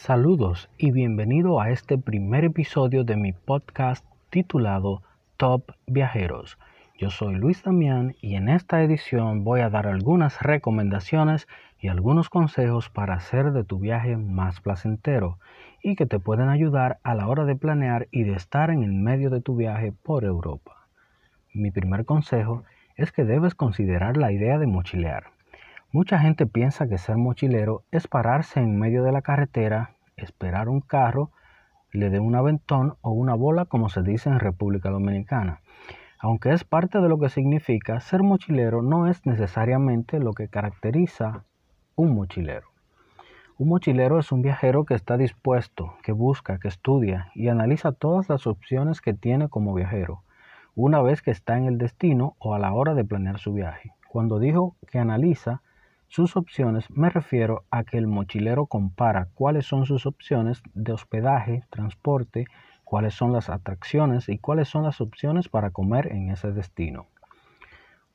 Saludos y bienvenido a este primer episodio de mi podcast titulado Top Viajeros. Yo soy Luis Damián y en esta edición voy a dar algunas recomendaciones y algunos consejos para hacer de tu viaje más placentero y que te pueden ayudar a la hora de planear y de estar en el medio de tu viaje por Europa. Mi primer consejo es que debes considerar la idea de mochilear. Mucha gente piensa que ser mochilero es pararse en medio de la carretera, esperar un carro, le dé un aventón o una bola como se dice en República Dominicana aunque es parte de lo que significa, ser mochilero no es necesariamente lo que caracteriza un mochilero. Un mochilero es un viajero que está dispuesto, que busca, que estudia y analiza todas las opciones que tiene como viajero, una vez que está en el destino o a la hora de planear su viaje. Cuando digo que analiza sus opciones, me refiero a que el mochilero compara cuáles son sus opciones de hospedaje, transporte, cuáles son las atracciones y cuáles son las opciones para comer en ese destino.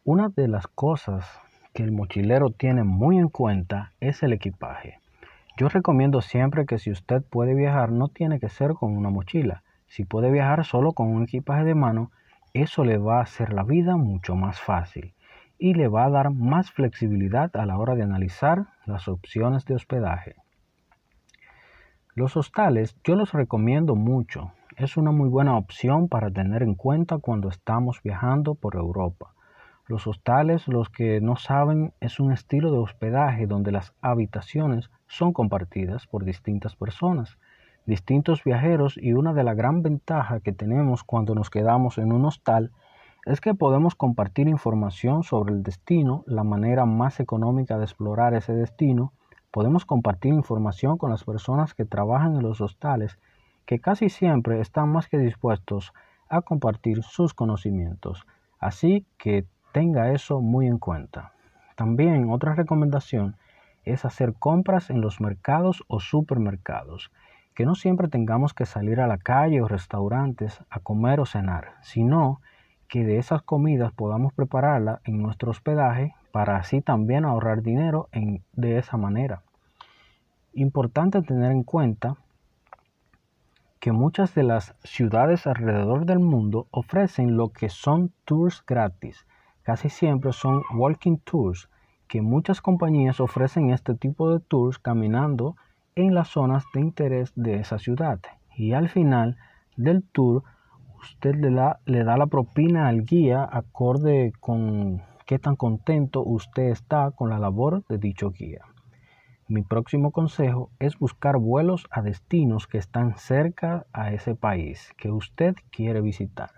Una de las cosas que el mochilero tiene muy en cuenta es el equipaje. Yo recomiendo siempre que si usted puede viajar no tiene que ser con una mochila. Si puede viajar solo con un equipaje de mano, eso le va a hacer la vida mucho más fácil y le va a dar más flexibilidad a la hora de analizar las opciones de hospedaje. Los hostales yo los recomiendo mucho es una muy buena opción para tener en cuenta cuando estamos viajando por Europa. Los hostales, los que no saben, es un estilo de hospedaje donde las habitaciones son compartidas por distintas personas, distintos viajeros y una de las gran ventajas que tenemos cuando nos quedamos en un hostal es que podemos compartir información sobre el destino, la manera más económica de explorar ese destino, podemos compartir información con las personas que trabajan en los hostales que casi siempre están más que dispuestos a compartir sus conocimientos. Así que tenga eso muy en cuenta. También otra recomendación es hacer compras en los mercados o supermercados, que no siempre tengamos que salir a la calle o restaurantes a comer o cenar, sino que de esas comidas podamos prepararla en nuestro hospedaje para así también ahorrar dinero en, de esa manera. Importante tener en cuenta que muchas de las ciudades alrededor del mundo ofrecen lo que son tours gratis. Casi siempre son walking tours, que muchas compañías ofrecen este tipo de tours caminando en las zonas de interés de esa ciudad. Y al final del tour, usted le da, le da la propina al guía acorde con qué tan contento usted está con la labor de dicho guía. Mi próximo consejo es buscar vuelos a destinos que están cerca a ese país que usted quiere visitar.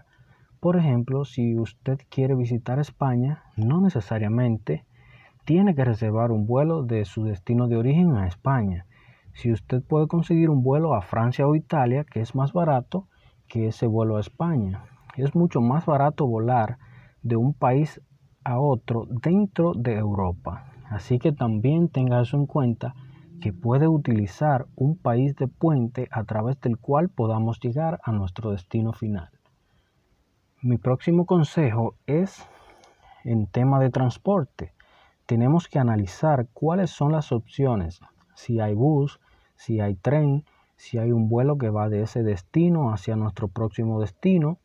Por ejemplo, si usted quiere visitar España, no necesariamente tiene que reservar un vuelo de su destino de origen a España. Si usted puede conseguir un vuelo a Francia o Italia, que es más barato que ese vuelo a España. Es mucho más barato volar de un país a otro dentro de Europa. Así que también tenga eso en cuenta que puede utilizar un país de puente a través del cual podamos llegar a nuestro destino final. Mi próximo consejo es en tema de transporte. Tenemos que analizar cuáles son las opciones, si hay bus, si hay tren, si hay un vuelo que va de ese destino hacia nuestro próximo destino,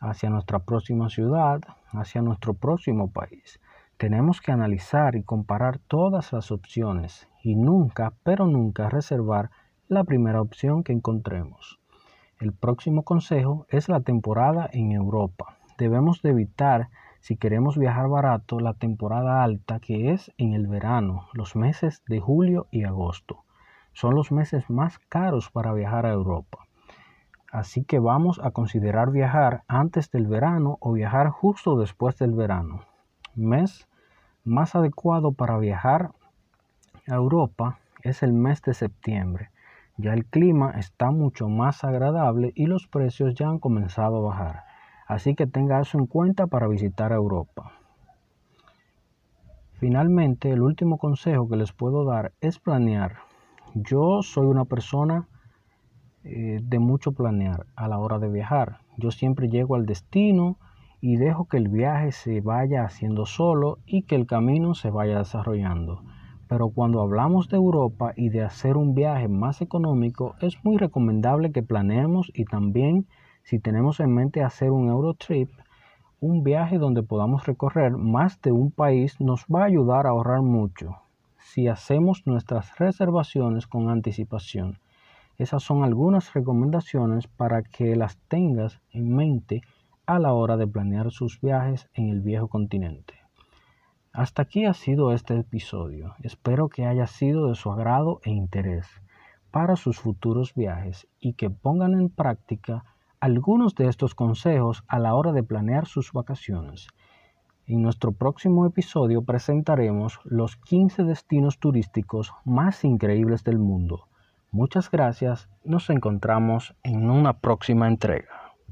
hacia nuestra próxima ciudad, hacia nuestro próximo país. Tenemos que analizar y comparar todas las opciones y nunca, pero nunca reservar la primera opción que encontremos. El próximo consejo es la temporada en Europa. Debemos de evitar, si queremos viajar barato, la temporada alta que es en el verano, los meses de julio y agosto. Son los meses más caros para viajar a Europa. Así que vamos a considerar viajar antes del verano o viajar justo después del verano mes más adecuado para viajar a Europa es el mes de septiembre. Ya el clima está mucho más agradable y los precios ya han comenzado a bajar. Así que tenga eso en cuenta para visitar Europa. Finalmente, el último consejo que les puedo dar es planear. Yo soy una persona eh, de mucho planear a la hora de viajar. Yo siempre llego al destino y dejo que el viaje se vaya haciendo solo y que el camino se vaya desarrollando. pero cuando hablamos de Europa y de hacer un viaje más económico, es muy recomendable que planeemos y también si tenemos en mente hacer un Eurotrip, un viaje donde podamos recorrer más de un país nos va a ayudar a ahorrar mucho si hacemos nuestras reservaciones con anticipación. Esas son algunas recomendaciones para que las tengas en mente a la hora de planear sus viajes en el viejo continente. Hasta aquí ha sido este episodio. Espero que haya sido de su agrado e interés para sus futuros viajes y que pongan en práctica algunos de estos consejos a la hora de planear sus vacaciones. En nuestro próximo episodio presentaremos los 15 destinos turísticos más increíbles del mundo. Muchas gracias, nos encontramos en una próxima entrega.